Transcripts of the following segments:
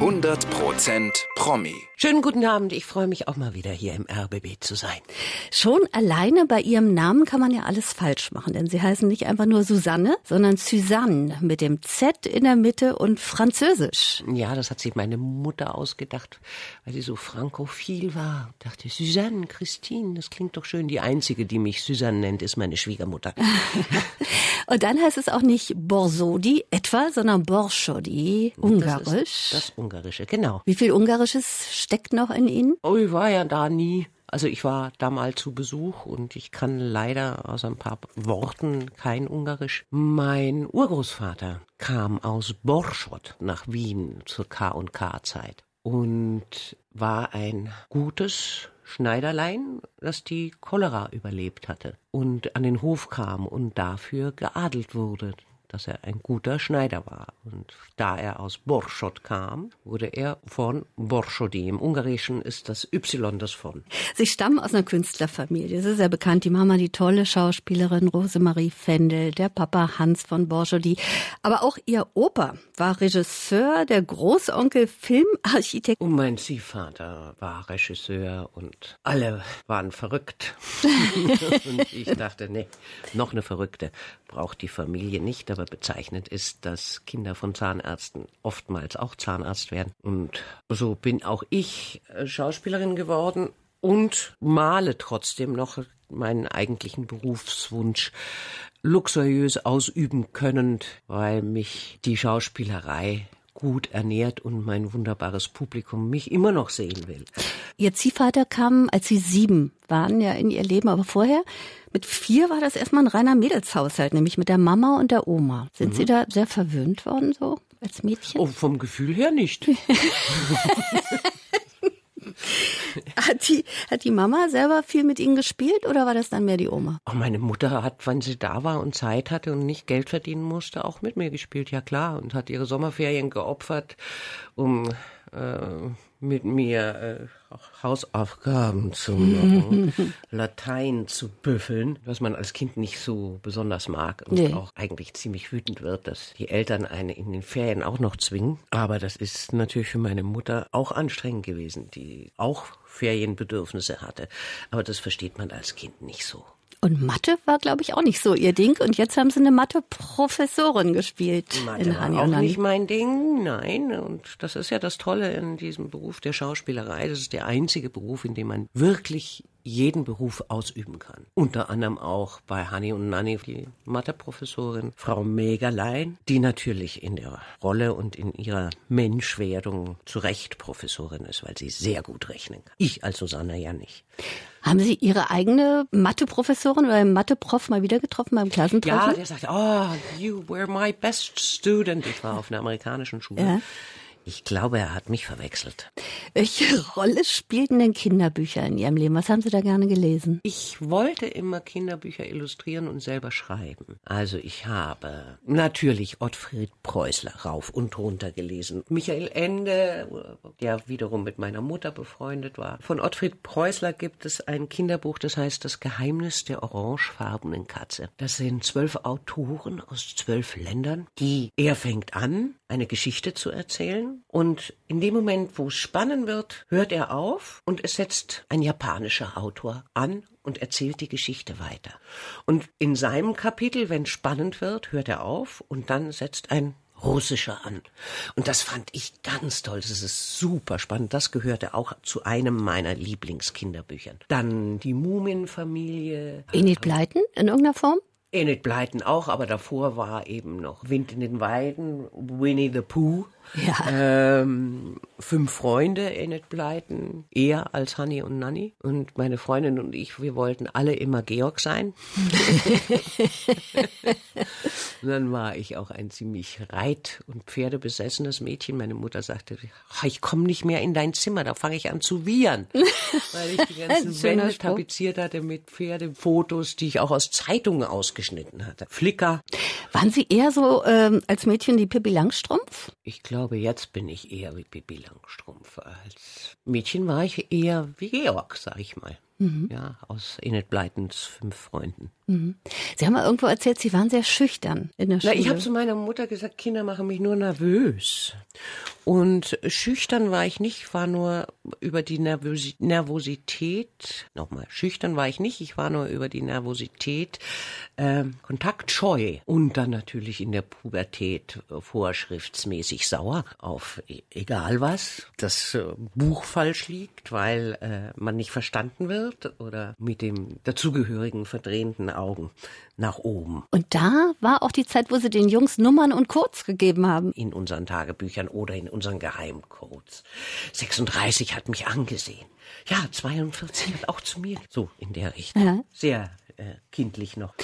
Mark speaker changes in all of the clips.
Speaker 1: 100% Promi.
Speaker 2: Schönen guten Abend, ich freue mich auch mal wieder hier im RBB zu sein.
Speaker 3: Schon alleine bei Ihrem Namen kann man ja alles falsch machen, denn Sie heißen nicht einfach nur Susanne, sondern Suzanne mit dem Z in der Mitte und Französisch.
Speaker 2: Ja, das hat sich meine Mutter ausgedacht, weil sie so frankophil war. Ich dachte, Suzanne, Christine, das klingt doch schön. Die einzige, die mich Suzanne nennt, ist meine Schwiegermutter.
Speaker 3: und dann heißt es auch nicht Borsodi etwa, sondern Borschodi, ungarisch.
Speaker 2: Das, das Ungarische, genau.
Speaker 3: Wie viel Ungarisches steckt noch in Ihnen?
Speaker 2: Oh, ich war ja da nie. Also ich war da mal zu Besuch und ich kann leider aus ein paar Worten kein Ungarisch. Mein Urgroßvater kam aus Borschot nach Wien zur K&K-Zeit und war ein gutes Schneiderlein, das die Cholera überlebt hatte und an den Hof kam und dafür geadelt wurde dass er ein guter Schneider war. Und da er aus Borschot kam, wurde er von Borschodi. Im Ungarischen ist das Y das von.
Speaker 3: Sie stammen aus einer Künstlerfamilie. Das ist sehr bekannt. Die Mama, die tolle Schauspielerin Rosemarie Fendel, der Papa Hans von Borschodi. Aber auch ihr Opa war Regisseur, der Großonkel Filmarchitekt.
Speaker 2: Und mein Ziehvater war Regisseur und alle waren verrückt. und ich dachte, nee, noch eine Verrückte braucht die Familie nicht aber bezeichnend ist, dass Kinder von Zahnärzten oftmals auch Zahnarzt werden. Und so bin auch ich äh, Schauspielerin geworden und male trotzdem noch meinen eigentlichen Berufswunsch luxuriös ausüben können, weil mich die Schauspielerei gut ernährt und mein wunderbares Publikum mich immer noch sehen will.
Speaker 3: Ihr Ziehvater kam, als Sie sieben waren, ja in Ihr Leben, aber vorher mit vier war das erstmal ein reiner Mädelshaushalt, nämlich mit der Mama und der Oma. Sind mhm. Sie da sehr verwöhnt worden so als Mädchen?
Speaker 2: Oh, vom Gefühl her nicht.
Speaker 3: hat, die, hat die Mama selber viel mit Ihnen gespielt oder war das dann mehr die Oma?
Speaker 2: Oh, meine Mutter hat, wenn sie da war und Zeit hatte und nicht Geld verdienen musste, auch mit mir gespielt, ja klar. Und hat ihre Sommerferien geopfert, um äh, mit mir äh, Hausaufgaben zu machen, Latein zu büffeln, was man als Kind nicht so besonders mag und nee. auch eigentlich ziemlich wütend wird, dass die Eltern eine in den Ferien auch noch zwingen. Aber das ist natürlich für meine Mutter auch anstrengend gewesen, die auch Ferienbedürfnisse hatte. Aber das versteht man als Kind nicht so.
Speaker 3: Und Mathe war, glaube ich, auch nicht so ihr Ding. Und jetzt haben sie eine Mathe-Professorin gespielt.
Speaker 2: Mathe in war auch nicht mein Ding, nein. Und das ist ja das Tolle in diesem Beruf der Schauspielerei. Das ist der einzige Beruf, in dem man wirklich jeden Beruf ausüben kann. Unter anderem auch bei Hanni und Nanni, die Matheprofessorin Frau Megerlein, die natürlich in der Rolle und in ihrer Menschwerdung zu Recht Professorin ist, weil sie sehr gut rechnen kann. Ich als Susanne ja nicht.
Speaker 3: Haben Sie Ihre eigene Matheprofessorin oder Matheprof mal wieder getroffen beim Klassentreffen?
Speaker 2: Ja, der sagt, oh, you were my best student. Ich war auf einer amerikanischen Schule. Ja. Ich glaube, er hat mich verwechselt.
Speaker 3: Welche Rolle spielten denn Kinderbücher in Ihrem Leben? Was haben Sie da gerne gelesen?
Speaker 2: Ich wollte immer Kinderbücher illustrieren und selber schreiben. Also ich habe natürlich Ottfried Preußler rauf und runter gelesen. Michael Ende, der wiederum mit meiner Mutter befreundet war. Von Ottfried Preußler gibt es ein Kinderbuch, das heißt Das Geheimnis der orangefarbenen Katze. Das sind zwölf Autoren aus zwölf Ländern, die er fängt an, eine Geschichte zu erzählen und in dem Moment, wo es spannend wird, hört er auf und es setzt ein japanischer Autor an und erzählt die Geschichte weiter. Und in seinem Kapitel, wenn es spannend wird, hört er auf und dann setzt ein russischer an. Und das fand ich ganz toll. Das ist super spannend. Das gehörte auch zu einem meiner Lieblingskinderbüchern. Dann die Mumienfamilie.
Speaker 3: Enid Blyton in irgendeiner Form?
Speaker 2: Enid Blyton auch, aber davor war eben noch Wind in den Weiden, Winnie the Pooh. Ja. Ähm, fünf Freunde, Enid Blyton, eher als Honey und Nanny. Und meine Freundin und ich, wir wollten alle immer Georg sein. und dann war ich auch ein ziemlich reit- und pferdebesessenes Mädchen. Meine Mutter sagte, ich komme nicht mehr in dein Zimmer, da fange ich an zu wiehern. Weil ich die ganzen Wände Spruch. tapeziert hatte mit Pferdefotos, die ich auch aus Zeitungen ausgeschnitten hatte. Flicker.
Speaker 3: Waren Sie eher so ähm, als Mädchen die Pippi Langstrumpf?
Speaker 2: Ich glaube, glaube, jetzt bin ich eher wie Bibi Langstrumpf. Als Mädchen war ich eher wie Georg, sag ich mal. Mhm. Ja, aus Enid Blytons fünf Freunden.
Speaker 3: Mhm. Sie haben mal irgendwo erzählt, Sie waren sehr schüchtern in der Schule.
Speaker 2: Na, ich habe zu meiner Mutter gesagt, Kinder machen mich nur nervös. Und schüchtern war ich nicht, war nur über die Nervösi Nervosität, nochmal, schüchtern war ich nicht, ich war nur über die Nervosität äh, kontaktscheu und dann natürlich in der Pubertät äh, vorschriftsmäßig sauer auf e egal was, das äh, Buch falsch liegt, weil äh, man nicht verstanden wird oder mit dem dazugehörigen verdrehenden Augen nach oben.
Speaker 3: Und da war auch die Zeit, wo Sie den Jungs Nummern und Codes gegeben haben.
Speaker 2: In unseren Tagebüchern oder in unseren Geheimcodes. 36 hat mich angesehen. Ja, 42 hat auch zu mir. So in der Richtung. Ja. Sehr äh, kindlich noch.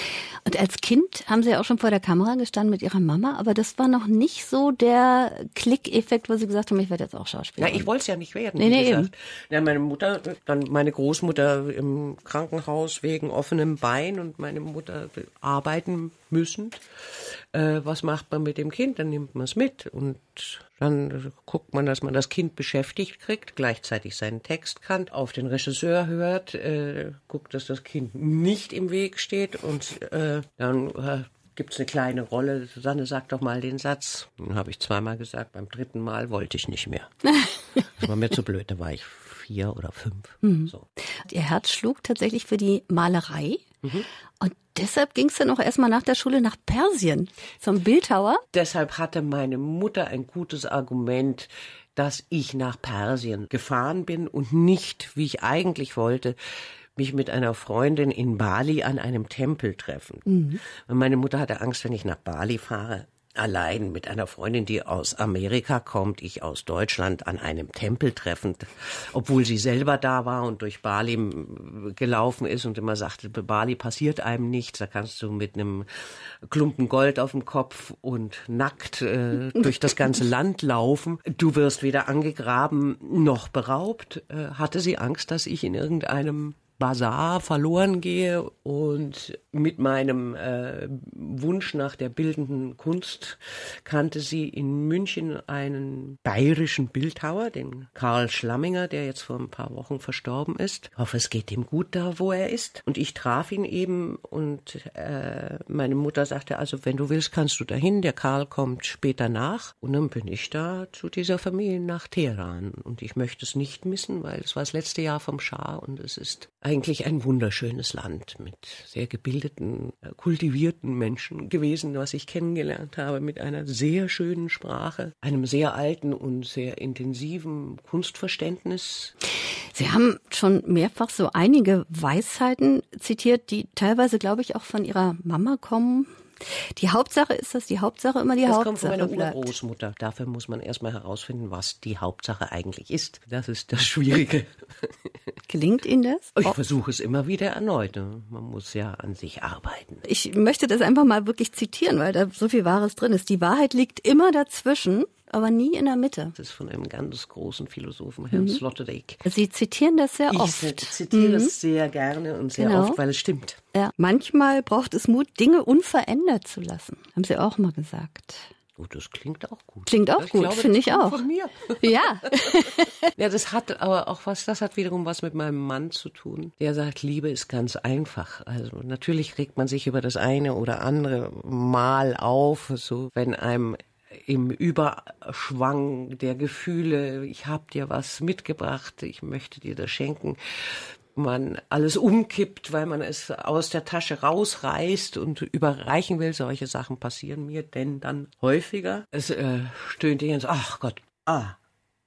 Speaker 3: Und als Kind haben Sie auch schon vor der Kamera gestanden mit Ihrer Mama, aber das war noch nicht so der Klickeffekt, wo Sie gesagt haben, ich werde jetzt auch Schauspieler.
Speaker 2: Ja, ich wollte es ja nicht werden. Nee, nee, eben. Ja, meine Mutter, dann meine Großmutter im Krankenhaus wegen offenem Bein und meine Mutter arbeiten müssen. Äh, was macht man mit dem Kind? Dann nimmt man es mit und dann guckt man, dass man das Kind beschäftigt kriegt, gleichzeitig seinen Text kann, auf den Regisseur hört, äh, guckt, dass das Kind nicht im Weg steht und äh, dann äh, gibt es eine kleine Rolle. Susanne sagt doch mal den Satz. Den habe ich zweimal gesagt. Beim dritten Mal wollte ich nicht mehr. das war mir zu blöd. Da war ich vier oder fünf. Mhm. So.
Speaker 3: Ihr Herz schlug tatsächlich für die Malerei. Mhm. Und deshalb ging es dann auch erstmal nach der Schule nach Persien zum Bildhauer.
Speaker 2: Deshalb hatte meine Mutter ein gutes Argument, dass ich nach Persien gefahren bin und nicht, wie ich eigentlich wollte, mich mit einer Freundin in Bali an einem Tempel treffen. Mhm. Meine Mutter hatte Angst, wenn ich nach Bali fahre, allein mit einer Freundin, die aus Amerika kommt, ich aus Deutschland an einem Tempel treffend, obwohl sie selber da war und durch Bali gelaufen ist und immer sagte, bei Bali passiert einem nichts, da kannst du mit einem Klumpen Gold auf dem Kopf und nackt äh, durch das ganze Land laufen. Du wirst weder angegraben noch beraubt. Äh, hatte sie Angst, dass ich in irgendeinem Bazar verloren gehe und mit meinem äh, Wunsch nach der bildenden Kunst kannte sie in München einen bayerischen Bildhauer, den Karl Schlamminger, der jetzt vor ein paar Wochen verstorben ist. Ich hoffe, es geht ihm gut da, wo er ist. Und ich traf ihn eben und äh, meine Mutter sagte, also wenn du willst, kannst du dahin. Der Karl kommt später nach. Und dann bin ich da zu dieser Familie nach Teheran. Und ich möchte es nicht missen, weil es war das letzte Jahr vom Schah und es ist eigentlich ein wunderschönes Land mit sehr gebildeten, äh, kultivierten Menschen gewesen, was ich kennengelernt habe, mit einer sehr schönen Sprache, einem sehr alten und sehr intensiven Kunstverständnis.
Speaker 3: Sie haben schon mehrfach so einige Weisheiten zitiert, die teilweise, glaube ich, auch von Ihrer Mama kommen. Die Hauptsache ist, dass die Hauptsache immer die das Hauptsache kommt von meiner
Speaker 2: bleibt. Urgroßmutter. Dafür muss man erstmal herausfinden, was die Hauptsache eigentlich ist. Das ist das Schwierige.
Speaker 3: Gelingt Ihnen das?
Speaker 2: Ich versuche es immer wieder erneut. Man muss ja an sich arbeiten.
Speaker 3: Ich möchte das einfach mal wirklich zitieren, weil da so viel Wahres drin ist. Die Wahrheit liegt immer dazwischen aber nie in der Mitte.
Speaker 2: Das ist von einem ganz großen Philosophen, Herrn mhm. Sloterdijk.
Speaker 3: Sie zitieren das sehr
Speaker 2: ich
Speaker 3: oft.
Speaker 2: Ich zitiere mhm. es sehr gerne und sehr genau. oft, weil es stimmt.
Speaker 3: Ja. Manchmal braucht es Mut, Dinge unverändert zu lassen. Haben Sie auch mal gesagt.
Speaker 2: Oh, das klingt auch gut.
Speaker 3: Klingt auch
Speaker 2: ich
Speaker 3: gut, finde ich auch.
Speaker 2: Von mir.
Speaker 3: Ja.
Speaker 2: ja, das hat aber auch was, das hat wiederum was mit meinem Mann zu tun. Der sagt, Liebe ist ganz einfach. Also natürlich regt man sich über das eine oder andere Mal auf, so wenn einem im Überschwang der Gefühle, ich habe dir was mitgebracht, ich möchte dir das schenken, man alles umkippt, weil man es aus der Tasche rausreißt und überreichen will. Solche Sachen passieren mir denn dann häufiger. Es äh, stöhnt ins, ach Gott, ah,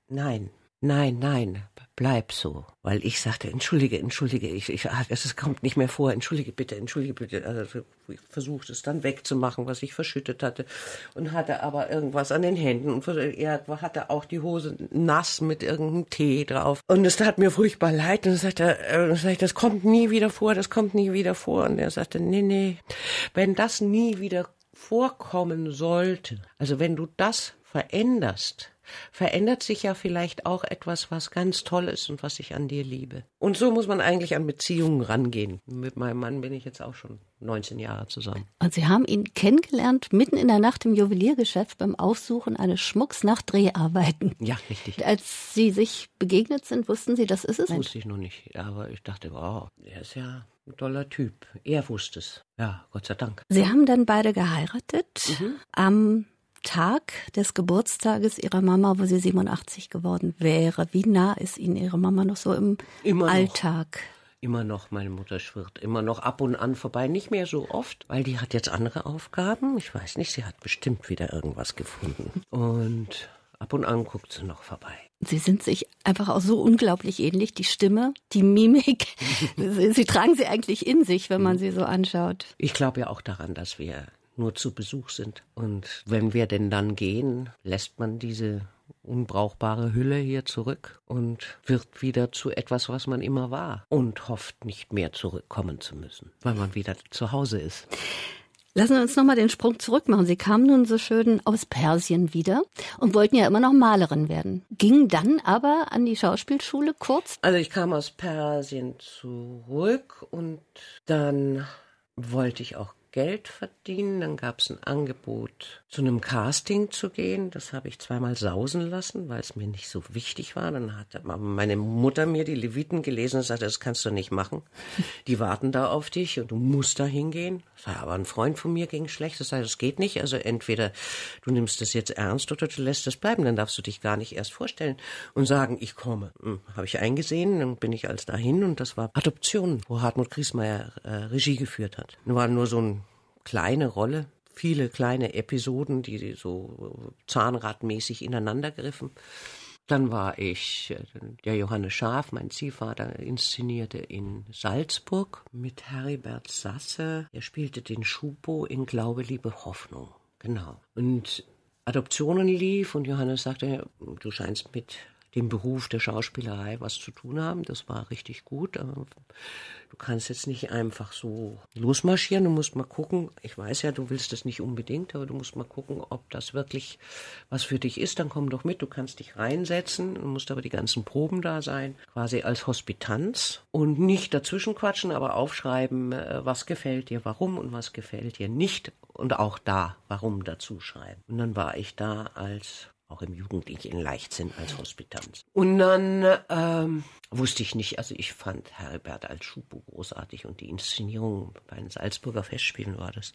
Speaker 2: nein, nein, nein, bleib so. Weil ich sagte, entschuldige, entschuldige, ich, ich, ah, es kommt nicht mehr vor, entschuldige bitte, entschuldige bitte. Also ich versuchte es dann wegzumachen, was ich verschüttet hatte. Und hatte aber irgendwas an den Händen. Und er hatte auch die Hose nass mit irgendeinem Tee drauf. Und es tat mir furchtbar leid. Und sagte äh, das kommt nie wieder vor, das kommt nie wieder vor. Und er sagte, nee, nee, wenn das nie wieder vorkommen sollte, also wenn du das veränderst, verändert sich ja vielleicht auch etwas, was ganz toll ist und was ich an dir liebe. Und so muss man eigentlich an Beziehungen rangehen. Mit meinem Mann bin ich jetzt auch schon 19 Jahre zusammen.
Speaker 3: Und Sie haben ihn kennengelernt mitten in der Nacht im Juweliergeschäft beim Aussuchen eines Schmucks nach Dreharbeiten.
Speaker 2: Ja, richtig.
Speaker 3: Als Sie sich begegnet sind, wussten Sie, das ist es?
Speaker 2: Das wusste ich noch nicht. Aber ich dachte, wow, er ist ja ein toller Typ. Er wusste es. Ja, Gott sei Dank.
Speaker 3: Sie haben dann beide geheiratet mhm. am Tag des Geburtstages Ihrer Mama, wo sie 87 geworden wäre. Wie nah ist Ihnen Ihre Mama noch so im immer Alltag?
Speaker 2: Noch. Immer noch, meine Mutter schwirrt immer noch ab und an vorbei. Nicht mehr so oft, weil die hat jetzt andere Aufgaben. Ich weiß nicht, sie hat bestimmt wieder irgendwas gefunden. Und ab und an guckt sie noch vorbei.
Speaker 3: Sie sind sich einfach auch so unglaublich ähnlich. Die Stimme, die Mimik. sie tragen sie eigentlich in sich, wenn man sie so anschaut.
Speaker 2: Ich glaube ja auch daran, dass wir nur zu Besuch sind. Und wenn wir denn dann gehen, lässt man diese unbrauchbare Hülle hier zurück und wird wieder zu etwas, was man immer war und hofft nicht mehr zurückkommen zu müssen, weil man wieder zu Hause ist.
Speaker 3: Lassen wir uns nochmal den Sprung zurück machen. Sie kamen nun so schön aus Persien wieder und wollten ja immer noch Malerin werden. Gingen dann aber an die Schauspielschule kurz?
Speaker 2: Also ich kam aus Persien zurück und dann wollte ich auch Geld verdienen. Dann gab es ein Angebot, zu einem Casting zu gehen. Das habe ich zweimal sausen lassen, weil es mir nicht so wichtig war. Dann hat meine Mutter mir die Leviten gelesen und sagte, das kannst du nicht machen. Die warten da auf dich und du musst da hingehen. Aber ein Freund von mir ging schlecht. Das heißt, es geht nicht. Also entweder du nimmst das jetzt ernst oder du lässt es bleiben. Dann darfst du dich gar nicht erst vorstellen und sagen, ich komme. Hm, habe ich eingesehen. Dann bin ich als dahin und das war Adoption, wo Hartmut Griesmeier äh, Regie geführt hat. War nur so ein kleine Rolle, viele kleine Episoden, die so zahnradmäßig ineinander griffen. Dann war ich, äh, der Johannes Schaf, mein Ziehvater, inszenierte in Salzburg mit Heribert Sasse. Er spielte den Schupo in Glaube, Liebe, Hoffnung. Genau. Und Adoptionen lief und Johannes sagte, du scheinst mit dem Beruf der Schauspielerei was zu tun haben. Das war richtig gut. Aber du kannst jetzt nicht einfach so losmarschieren. Du musst mal gucken. Ich weiß ja, du willst das nicht unbedingt, aber du musst mal gucken, ob das wirklich was für dich ist. Dann komm doch mit. Du kannst dich reinsetzen. Du musst aber die ganzen Proben da sein. Quasi als Hospitanz. Und nicht dazwischen quatschen, aber aufschreiben, äh, was gefällt dir, warum und was gefällt dir nicht. Und auch da, warum dazu schreiben. Und dann war ich da als auch im jugendlichen Leichtsinn als Hospitanz. Und dann ähm, wusste ich nicht, also ich fand Herbert als Schupo großartig und die Inszenierung bei den Salzburger Festspielen war das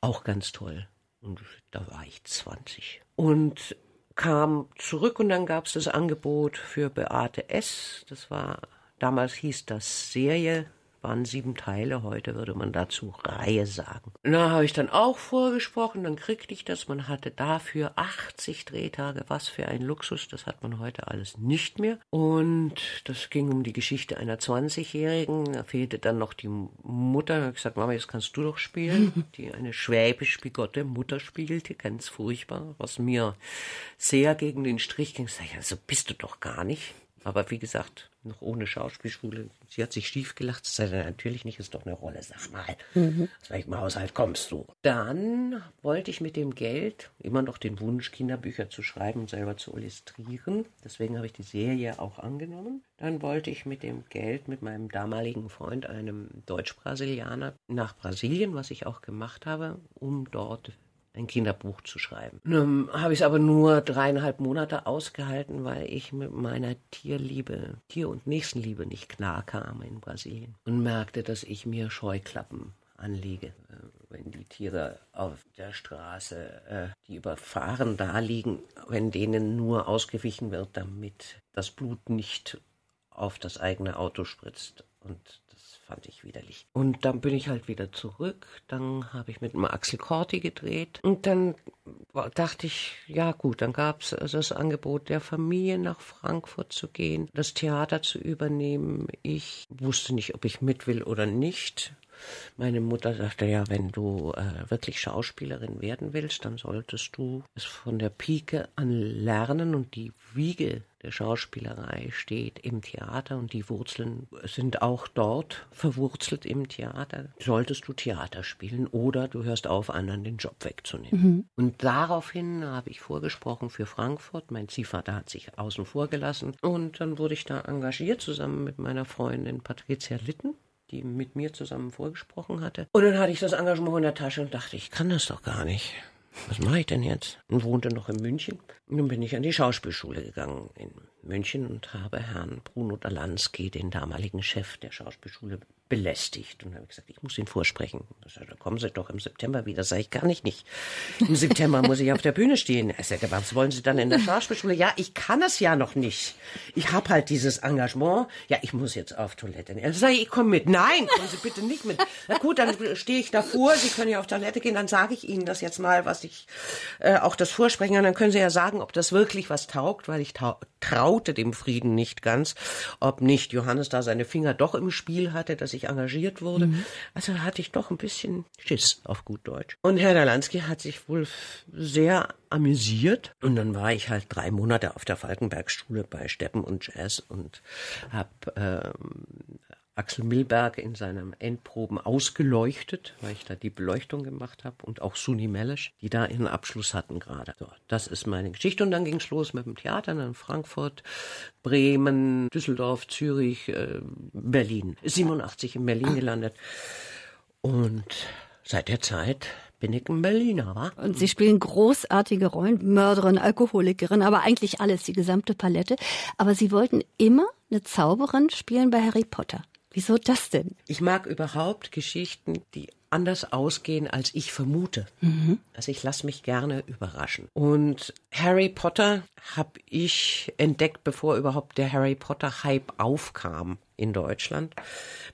Speaker 2: auch ganz toll. Und da war ich 20. Und kam zurück und dann gab es das Angebot für Beate S. Das war, damals hieß das Serie waren sieben Teile, heute würde man dazu Reihe sagen. Da habe ich dann auch vorgesprochen, dann kriegte ich das. Man hatte dafür 80 Drehtage. Was für ein Luxus, das hat man heute alles nicht mehr. Und das ging um die Geschichte einer 20-Jährigen. Da fehlte dann noch die Mutter. Da habe ich gesagt, Mama, jetzt kannst du doch spielen. Die eine schwäbisch bigotte Mutter spielte, ganz furchtbar, was mir sehr gegen den Strich ging. Ich sage, also bist du doch gar nicht. Aber wie gesagt, noch ohne Schauspielschule. Sie hat sich schief gelacht. Das sei natürlich nicht, ist doch eine Rolle, sag mal. Mhm. Aus welchem Haushalt kommst du? Dann wollte ich mit dem Geld immer noch den Wunsch, Kinderbücher zu schreiben und selber zu illustrieren. Deswegen habe ich die Serie auch angenommen. Dann wollte ich mit dem Geld mit meinem damaligen Freund, einem Deutsch-Brasilianer, nach Brasilien, was ich auch gemacht habe, um dort ein Kinderbuch zu schreiben. Nun habe ich es aber nur dreieinhalb Monate ausgehalten, weil ich mit meiner Tierliebe, Tier- und Nächstenliebe nicht klar kam in Brasilien und merkte, dass ich mir Scheuklappen anlege, äh, wenn die Tiere auf der Straße, äh, die überfahren da liegen, wenn denen nur ausgewichen wird, damit das Blut nicht auf das eigene Auto spritzt. Und fand ich widerlich. Und dann bin ich halt wieder zurück. Dann habe ich mit dem Axel Corti gedreht. Und dann dachte ich, ja gut, dann gab es das Angebot der Familie nach Frankfurt zu gehen, das Theater zu übernehmen. Ich wusste nicht, ob ich mit will oder nicht. Meine Mutter sagte, ja, wenn du äh, wirklich Schauspielerin werden willst, dann solltest du es von der Pike an lernen und die Wiege der Schauspielerei steht im Theater und die Wurzeln sind auch dort verwurzelt im Theater. Solltest du Theater spielen oder du hörst auf, anderen den Job wegzunehmen. Mhm. Und daraufhin habe ich vorgesprochen für Frankfurt. Mein Ziehvater hat sich außen vor gelassen und dann wurde ich da engagiert zusammen mit meiner Freundin Patricia Litten die mit mir zusammen vorgesprochen hatte. Und dann hatte ich das Engagement in der Tasche und dachte, ich kann das doch gar nicht. Was mache ich denn jetzt? Und wohnte noch in München. Und dann bin ich an die Schauspielschule gegangen in München und habe Herrn Bruno Dalansky, den damaligen Chef der Schauspielschule, belästigt. Und habe gesagt, ich muss ihn vorsprechen. Da kommen Sie doch im September wieder. Sag ich, kann ich nicht. Im September muss ich auf der Bühne stehen. Er sagte, was wollen Sie dann in der Schauspielschule? Ja, ich kann es ja noch nicht. Ich habe halt dieses Engagement. Ja, ich muss jetzt auf Toilette. Er sagt, ich komme mit. Nein, kommen Sie bitte nicht mit. Na gut, dann stehe ich davor. Sie können ja auf Toilette gehen. Dann sage ich Ihnen das jetzt mal, was ich äh, auch das vorsprechen. Und dann können Sie ja sagen, ob das wirklich was taugt, weil ich traute dem Frieden nicht ganz, ob nicht Johannes da seine Finger doch im Spiel hatte, dass ich engagiert wurde. Mhm. Also hatte ich doch ein bisschen Schiss auf gut Deutsch. Und Herr Dalansky hat sich wohl sehr amüsiert. Und dann war ich halt drei Monate auf der Falkenbergschule bei Steppen und Jazz und habe ähm, Axel Milberg in seinen Endproben ausgeleuchtet, weil ich da die Beleuchtung gemacht habe und auch Suni Melesch, die da ihren Abschluss hatten gerade. So, das ist meine Geschichte und dann ging es los mit dem Theater in Frankfurt, Bremen, Düsseldorf, Zürich, äh, Berlin. 87 in Berlin gelandet und seit der Zeit bin ich ein Berliner, wa?
Speaker 3: Und Sie spielen großartige Rollen, Mörderin, Alkoholikerin, aber eigentlich alles, die gesamte Palette. Aber Sie wollten immer eine Zauberin spielen bei Harry Potter. Wieso das denn?
Speaker 2: Ich mag überhaupt Geschichten, die anders ausgehen, als ich vermute. Mhm. Also ich lasse mich gerne überraschen. Und Harry Potter habe ich entdeckt, bevor überhaupt der Harry Potter Hype aufkam in Deutschland,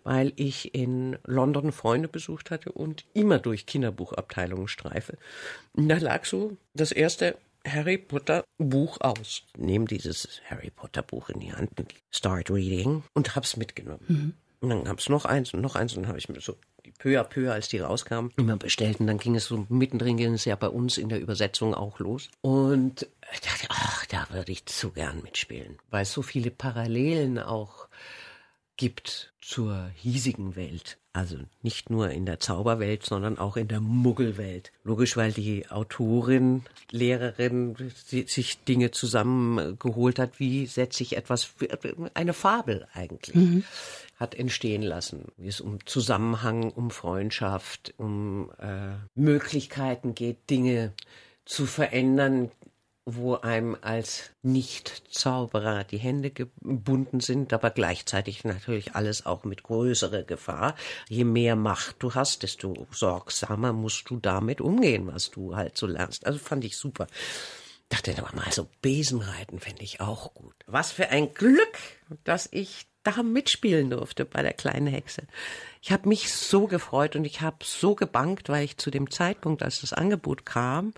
Speaker 2: weil ich in London Freunde besucht hatte und immer durch Kinderbuchabteilungen streife. Und da lag so das erste Harry Potter Buch aus. Nehme dieses Harry Potter Buch in die Hand, start reading und hab's mitgenommen. Mhm. Und dann gab es noch eins und noch eins und dann habe ich mir so peu à peu, als die rauskamen, immer bestellt. Und dann ging es so mittendrin, ging es ja bei uns in der Übersetzung auch los. Und ich dachte, ach, da würde ich zu gern mitspielen, weil es so viele Parallelen auch gibt zur hiesigen Welt. Also nicht nur in der Zauberwelt, sondern auch in der Muggelwelt. Logisch, weil die Autorin, Lehrerin sich Dinge zusammengeholt hat, wie setze ich etwas, eine Fabel eigentlich. Mhm hat entstehen lassen, wie es um Zusammenhang, um Freundschaft, um äh, Möglichkeiten geht, Dinge zu verändern, wo einem als Nicht-Zauberer die Hände gebunden sind, aber gleichzeitig natürlich alles auch mit größerer Gefahr. Je mehr Macht du hast, desto sorgsamer musst du damit umgehen, was du halt so lernst. Also fand ich super. Dachte aber mal, so Besenreiten fände ich auch gut. Was für ein Glück, dass ich da mitspielen durfte bei der kleinen Hexe. Ich habe mich so gefreut und ich habe so gebankt, weil ich zu dem Zeitpunkt, als das Angebot kam,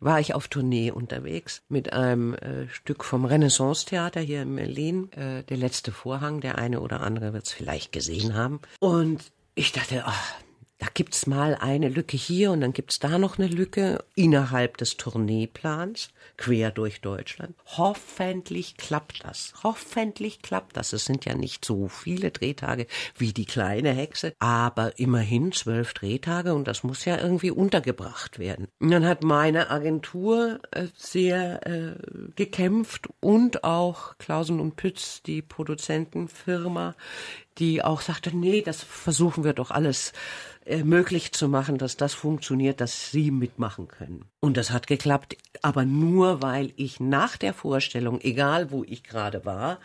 Speaker 2: war ich auf Tournee unterwegs mit einem äh, Stück vom Renaissance-Theater hier in Berlin, äh, der letzte Vorhang, der eine oder andere wird es vielleicht gesehen haben. Und ich dachte, ach, da gibt's mal eine Lücke hier und dann gibt's da noch eine Lücke innerhalb des Tourneeplans, quer durch Deutschland. Hoffentlich klappt das. Hoffentlich klappt das. Es sind ja nicht so viele Drehtage wie die kleine Hexe, aber immerhin zwölf Drehtage und das muss ja irgendwie untergebracht werden. Und dann hat meine Agentur äh, sehr äh, gekämpft und auch Klausen und Pütz, die Produzentenfirma, die auch sagte, nee, das versuchen wir doch alles möglich zu machen, dass das funktioniert, dass sie mitmachen können. Und das hat geklappt, aber nur weil ich nach der Vorstellung, egal wo ich gerade war,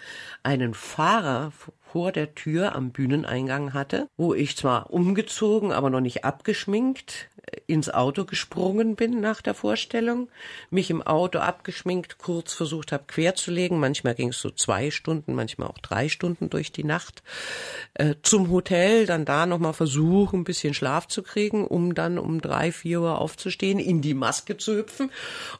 Speaker 2: einen Fahrer vor der Tür am Bühneneingang hatte, wo ich zwar umgezogen, aber noch nicht abgeschminkt äh, ins Auto gesprungen bin nach der Vorstellung, mich im Auto abgeschminkt, kurz versucht habe querzulegen, manchmal ging es so zwei Stunden, manchmal auch drei Stunden durch die Nacht, äh, zum Hotel, dann da nochmal versuchen, ein bisschen Schlaf zu kriegen, um dann um drei, vier Uhr aufzustehen, in die Maske zu hüpfen.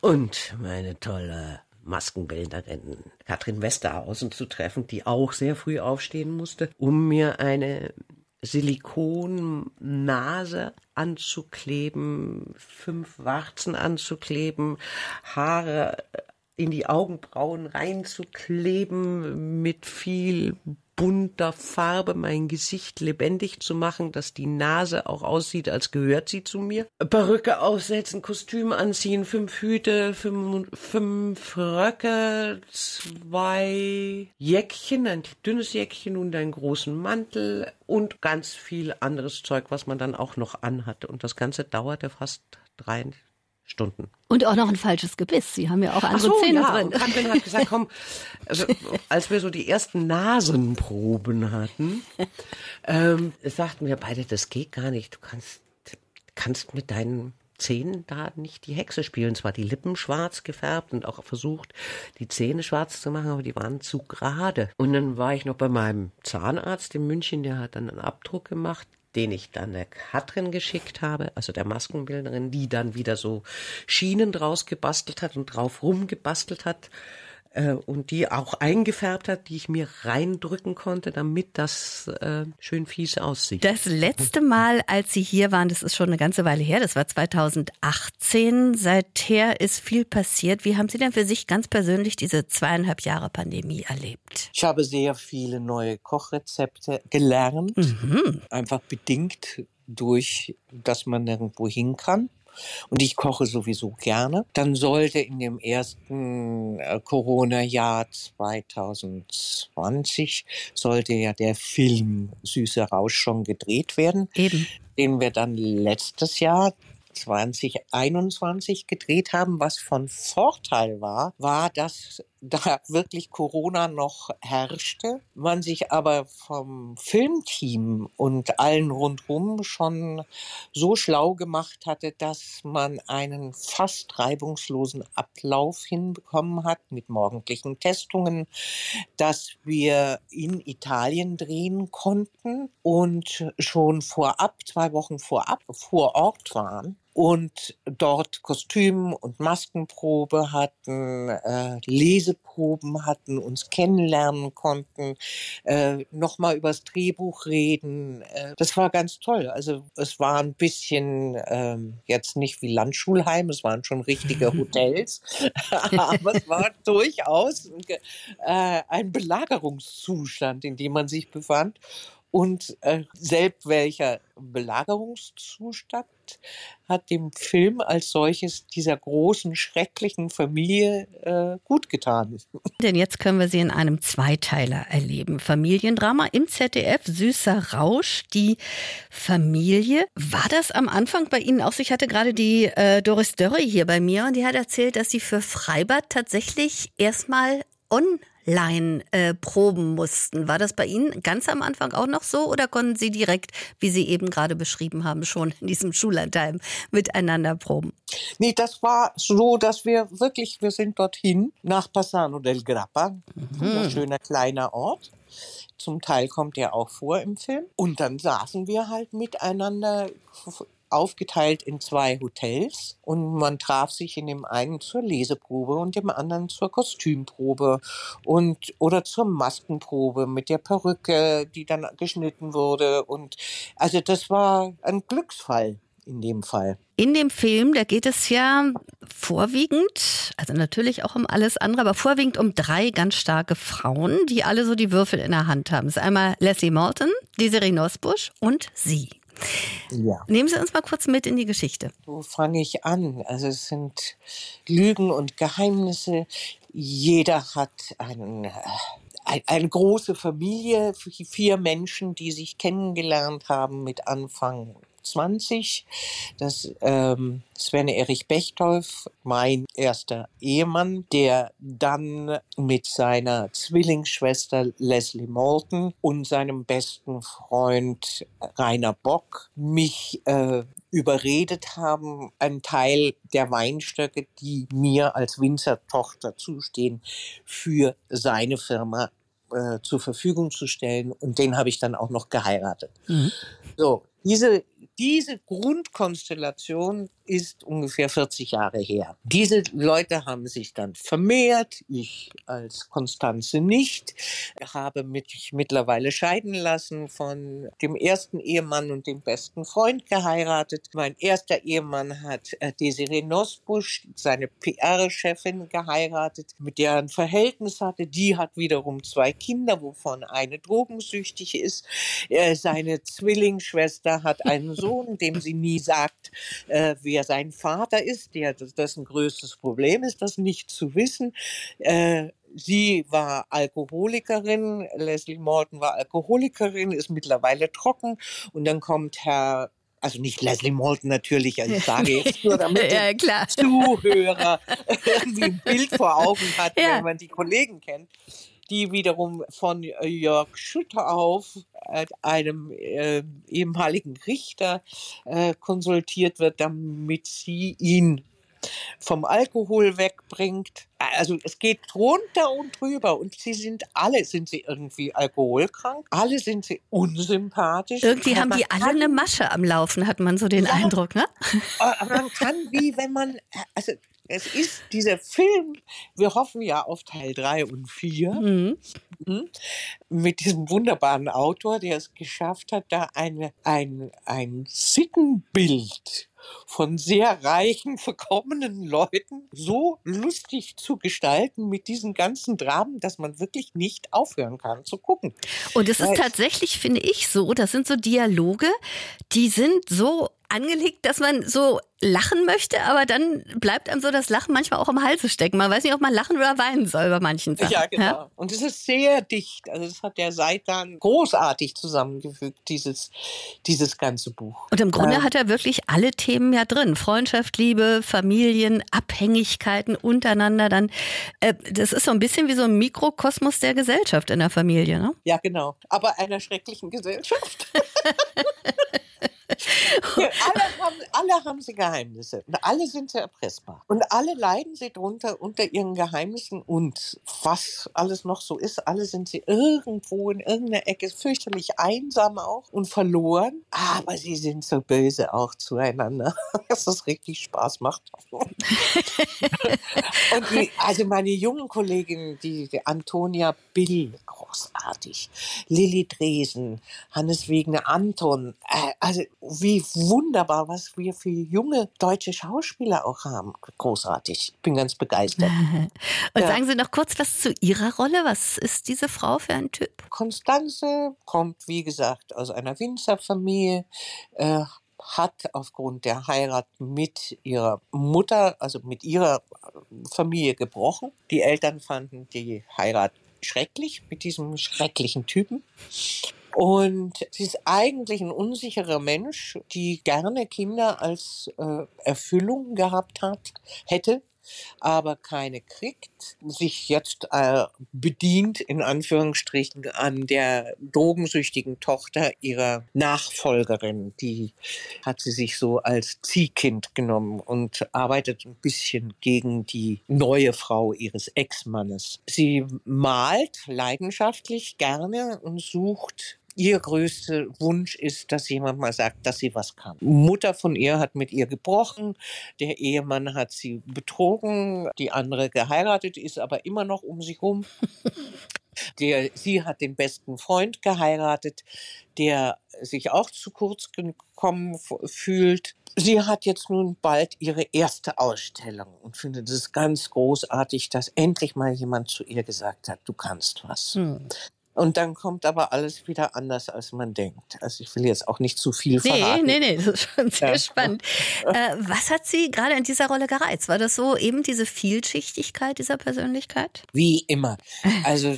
Speaker 2: Und meine tolle Maskenbildnerin Katrin Westerhausen zu treffen, die auch sehr früh aufstehen musste, um mir eine Silikonnase anzukleben, fünf Warzen anzukleben, Haare in die Augenbrauen reinzukleben mit viel bunter Farbe mein Gesicht lebendig zu machen, dass die Nase auch aussieht, als gehört sie zu mir. Perücke aufsetzen, Kostüm anziehen, fünf Hüte, fünf, fünf Röcke, zwei Jäckchen, ein dünnes Jäckchen und einen großen Mantel und ganz viel anderes Zeug, was man dann auch noch anhatte. Und das Ganze dauerte fast drei Stunden.
Speaker 3: Und auch noch ein falsches Gebiss. Sie haben ja auch andere
Speaker 2: so,
Speaker 3: Zähne
Speaker 2: ja.
Speaker 3: drin.
Speaker 2: Und Katrin hat gesagt, komm, also, als wir so die ersten Nasenproben hatten, ähm, sagten wir beide, das geht gar nicht. Du kannst, kannst mit deinen Zähnen da nicht die Hexe spielen. Zwar die Lippen schwarz gefärbt und auch versucht, die Zähne schwarz zu machen, aber die waren zu gerade. Und dann war ich noch bei meinem Zahnarzt in München, der hat dann einen Abdruck gemacht den ich dann der Katrin geschickt habe, also der Maskenbildnerin, die dann wieder so Schienen draus gebastelt hat und drauf rumgebastelt hat äh, und die auch eingefärbt hat, die ich mir reindrücken konnte, damit das äh, schön fies aussieht.
Speaker 3: Das letzte Mal, als Sie hier waren, das ist schon eine ganze Weile her, das war 2018. Seither ist viel passiert. Wie haben Sie denn für sich ganz persönlich diese zweieinhalb Jahre Pandemie erlebt?
Speaker 4: Ich habe sehr viele neue Kochrezepte gelernt, mhm. einfach bedingt durch, dass man irgendwo hin kann. Und ich koche sowieso gerne. Dann sollte in dem ersten äh, Corona-Jahr 2020 sollte ja der Film Süßer Rausch schon gedreht werden.
Speaker 3: Eben.
Speaker 4: Den wir dann letztes Jahr 2021 gedreht haben. Was von Vorteil war, war, dass da wirklich Corona noch herrschte, man sich aber vom Filmteam und allen rundherum schon so schlau gemacht hatte, dass man einen fast reibungslosen Ablauf hinbekommen hat mit morgendlichen Testungen, dass wir in Italien drehen konnten und schon vorab, zwei Wochen vorab, vor Ort waren und dort Kostüm- und Maskenprobe hatten, äh, Leseproben hatten, uns kennenlernen konnten, äh, nochmal übers Drehbuch reden. Äh, das war ganz toll. Also es war ein bisschen äh, jetzt nicht wie Landschulheim, es waren schon richtige Hotels, aber es war durchaus äh, ein Belagerungszustand, in dem man sich befand und äh, selbst welcher Belagerungszustand hat dem Film als solches dieser großen, schrecklichen Familie äh, gut getan.
Speaker 3: Denn jetzt können wir sie in einem Zweiteiler erleben. Familiendrama im ZDF, Süßer Rausch, die Familie. War das am Anfang bei Ihnen auch so? Ich hatte gerade die äh, Doris Dörre hier bei mir und die hat erzählt, dass sie für Freibad tatsächlich erstmal on Line äh, proben mussten. War das bei Ihnen ganz am Anfang auch noch so oder konnten Sie direkt, wie Sie eben gerade beschrieben haben, schon in diesem Schullandheim miteinander proben?
Speaker 4: Nee, das war so, dass wir wirklich, wir sind dorthin nach Passano del Grappa, mhm. ein schöner kleiner Ort. Zum Teil kommt er auch vor im Film. Und dann saßen wir halt miteinander aufgeteilt in zwei Hotels und man traf sich in dem einen zur Leseprobe und dem anderen zur Kostümprobe und oder zur Maskenprobe mit der Perücke, die dann geschnitten wurde und also das war ein Glücksfall in dem Fall.
Speaker 3: In dem Film, da geht es ja vorwiegend, also natürlich auch um alles andere, aber vorwiegend um drei ganz starke Frauen, die alle so die Würfel in der Hand haben. Es ist einmal Leslie Morton, Desiree Nosbusch und sie. Ja. Nehmen Sie uns mal kurz mit in die Geschichte.
Speaker 4: Wo fange ich an? Also es sind Lügen und Geheimnisse. Jeder hat einen, äh, eine große Familie, vier Menschen, die sich kennengelernt haben mit Anfang 20. Das ähm, Sven Erich Bechtolf, mein erster Ehemann, der dann mit seiner Zwillingsschwester Leslie Morton und seinem besten Freund Rainer Bock mich äh, überredet haben, einen Teil der Weinstöcke, die mir als Winzertochter zustehen, für seine Firma äh, zur Verfügung zu stellen. Und den habe ich dann auch noch geheiratet. Mhm. So, diese diese Grundkonstellation ist ungefähr 40 Jahre her. Diese Leute haben sich dann vermehrt. Ich als Konstanze nicht. Habe mich mittlerweile scheiden lassen von dem ersten Ehemann und dem besten Freund geheiratet. Mein erster Ehemann hat äh, Desiree Nosbusch, seine PR-Chefin, geheiratet, mit der er ein Verhältnis hatte. Die hat wiederum zwei Kinder, wovon eine drogensüchtig ist. Äh, seine Zwillingsschwester hat einen Sohn, dem sie nie sagt, äh, wer sein Vater ist, der, dessen größtes Problem ist, das nicht zu wissen. Äh, sie war Alkoholikerin, Leslie Morton war Alkoholikerin, ist mittlerweile trocken und dann kommt Herr also nicht Leslie Morton natürlich, also ich sage jetzt nur, damit ja, der Zuhörer irgendwie ein Bild vor Augen hat, ja. wenn man die Kollegen kennt die wiederum von Jörg Schüttauf, äh, einem äh, ehemaligen Richter, äh, konsultiert wird, damit sie ihn vom Alkohol wegbringt. Also es geht drunter und drüber und sie sind alle, sind sie irgendwie alkoholkrank, alle sind sie unsympathisch.
Speaker 3: Irgendwie haben die alle eine Masche am Laufen, hat man so den ja, Eindruck, ne?
Speaker 4: Aber man kann wie, wenn man, also es ist dieser Film, wir hoffen ja auf Teil 3 und 4, mhm. mhm. mit diesem wunderbaren Autor, der es geschafft hat, da eine, ein, ein Sittenbild von sehr reichen, verkommenen Leuten so lustig zu gestalten mit diesen ganzen Dramen, dass man wirklich nicht aufhören kann zu gucken.
Speaker 3: Und es ist tatsächlich, finde ich, so, das sind so Dialoge, die sind so angelegt, dass man so lachen möchte, aber dann bleibt einem so das Lachen manchmal auch im Halse stecken. Man weiß nicht, ob man lachen oder weinen soll bei manchen Sachen.
Speaker 4: Ja, genau. Ja? Und es ist sehr dicht. Also das hat der Seitan großartig zusammengefügt, dieses, dieses ganze Buch.
Speaker 3: Und im Grunde ähm, hat er wirklich alle Themen ja drin. Freundschaft, Liebe, Familien, Abhängigkeiten untereinander. Dann, äh, das ist so ein bisschen wie so ein Mikrokosmos der Gesellschaft in der Familie, ne?
Speaker 4: Ja, genau. Aber einer schrecklichen Gesellschaft. alle, haben, alle haben sie Geheimnisse und alle sind sie erpressbar. Und alle leiden sie drunter unter ihren Geheimnissen und was alles noch so ist. Alle sind sie irgendwo in irgendeiner Ecke fürchterlich einsam auch und verloren. Aber sie sind so böse auch zueinander, dass es richtig Spaß macht. und die, also meine jungen Kollegin, die, die Antonia Bill, großartig. Lilly Dresen, Hannes Wegner, Anton. Äh, also wie wunderbar, was wir für junge deutsche Schauspieler auch haben. Großartig. Ich bin ganz begeistert.
Speaker 3: Und ja. sagen Sie noch kurz was zu Ihrer Rolle. Was ist diese Frau für ein Typ?
Speaker 4: Konstanze kommt, wie gesagt, aus einer Winzerfamilie. Äh, hat aufgrund der Heirat mit ihrer Mutter, also mit ihrer Familie gebrochen. Die Eltern fanden die Heirat schrecklich mit diesem schrecklichen Typen. Und sie ist eigentlich ein unsicherer Mensch, die gerne Kinder als äh, Erfüllung gehabt hat, hätte, aber keine kriegt, sich jetzt äh, bedient in Anführungsstrichen an der drogensüchtigen Tochter ihrer Nachfolgerin. Die hat sie sich so als Ziehkind genommen und arbeitet ein bisschen gegen die neue Frau ihres Ex-Mannes. Sie malt leidenschaftlich gerne und sucht ihr größter Wunsch ist, dass jemand mal sagt, dass sie was kann. Mutter von ihr hat mit ihr gebrochen, der Ehemann hat sie betrogen, die andere geheiratet, ist aber immer noch um sich rum. Der, sie hat den besten Freund geheiratet, der sich auch zu kurz gekommen fühlt. Sie hat jetzt nun bald ihre erste Ausstellung und findet es ganz großartig, dass endlich mal jemand zu ihr gesagt hat, du kannst was. Hm. Und dann kommt aber alles wieder anders, als man denkt. Also ich will jetzt auch nicht zu viel verraten.
Speaker 3: Nee, nee, nee, das ist schon sehr ja. spannend. Äh, was hat Sie gerade in dieser Rolle gereizt? War das so eben diese Vielschichtigkeit dieser Persönlichkeit?
Speaker 4: Wie immer. Also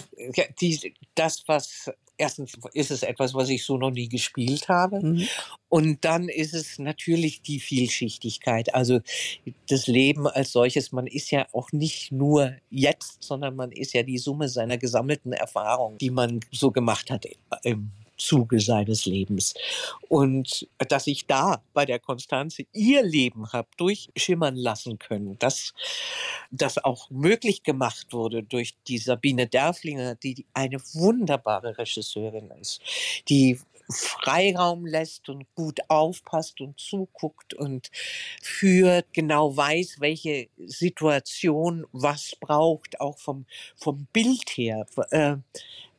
Speaker 4: die, das, was erstens ist es etwas, was ich so noch nie gespielt habe. Mhm. Und dann ist es natürlich die Vielschichtigkeit. Also das Leben als solches, man ist ja auch nicht nur jetzt, sondern man ist ja die Summe seiner gesammelten Erfahrungen, die man so gemacht hat im Zuge seines Lebens. Und dass ich da bei der Konstanze ihr Leben habe durchschimmern lassen können, dass das auch möglich gemacht wurde durch die Sabine Derflinger, die eine wunderbare Regisseurin ist, die Freiraum lässt und gut aufpasst und zuguckt und führt, genau weiß, welche Situation was braucht, auch vom, vom Bild her. Äh,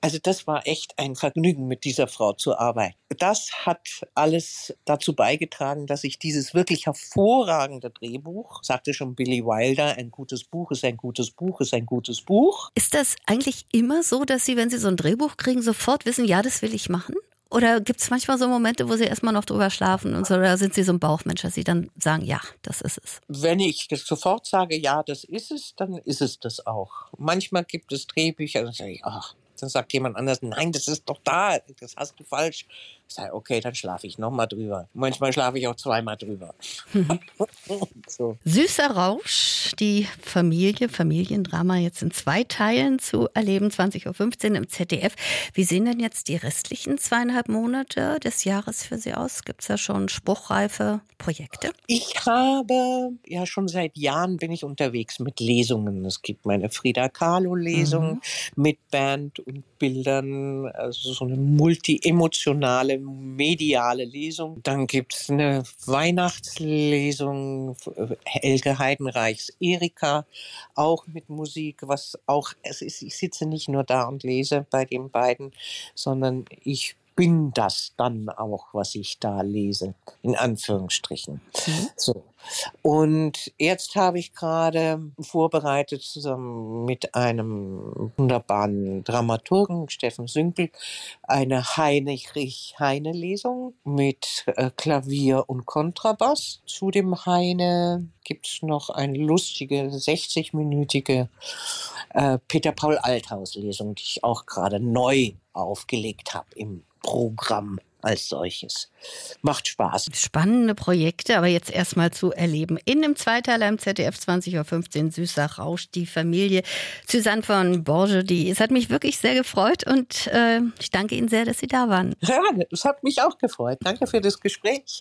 Speaker 4: also das war echt ein Vergnügen, mit dieser Frau zu arbeiten. Das hat alles dazu beigetragen, dass ich dieses wirklich hervorragende Drehbuch, sagte schon Billy Wilder, ein gutes Buch ist ein gutes Buch ist ein gutes Buch.
Speaker 3: Ist das eigentlich immer so, dass Sie, wenn Sie so ein Drehbuch kriegen, sofort wissen, ja, das will ich machen? Oder gibt es manchmal so Momente, wo Sie erstmal noch drüber schlafen und so, oder sind Sie so ein Bauchmensch, dass Sie dann sagen, ja, das ist es?
Speaker 4: Wenn ich sofort sage, ja, das ist es, dann ist es das auch. Manchmal gibt es Drehbücher, dann sage ich, ach, dann sagt jemand anders, nein, das ist doch da, das hast du falsch. Sage, okay, dann schlafe ich nochmal drüber. Manchmal schlafe ich auch zweimal drüber.
Speaker 3: so. Süßer Rausch, die Familie, Familiendrama jetzt in zwei Teilen zu erleben, 20.15 Uhr im ZDF. Wie sehen denn jetzt die restlichen zweieinhalb Monate des Jahres für Sie aus? Gibt es da schon spruchreife Projekte?
Speaker 4: Ich habe, ja schon seit Jahren bin ich unterwegs mit Lesungen. Es gibt meine Frida Kahlo-Lesung mhm. mit Band und Bildern, also so eine multi-emotionale mediale Lesung. Dann gibt es eine Weihnachtslesung, Elke Heidenreichs Erika, auch mit Musik, was auch, es ist, ich sitze nicht nur da und lese bei den beiden, sondern ich bin das dann auch, was ich da lese, in Anführungsstrichen. Mhm. So. Und jetzt habe ich gerade vorbereitet, zusammen mit einem wunderbaren Dramaturgen, Steffen Sünkel, eine Heinrich-Heine-Lesung mit äh, Klavier und Kontrabass. Zu dem Heine gibt es noch eine lustige 60-minütige äh, Peter Paul Althaus-Lesung, die ich auch gerade neu aufgelegt habe im Programm als solches. Macht Spaß.
Speaker 3: Spannende Projekte, aber jetzt erstmal zu erleben. In einem Zweiteiler im ZDF 20.15 Uhr Süßer Rausch, die Familie Suzanne von Borgedi. Es hat mich wirklich sehr gefreut und äh, ich danke Ihnen sehr, dass Sie da waren.
Speaker 4: Ja, es hat mich auch gefreut. Danke für das Gespräch.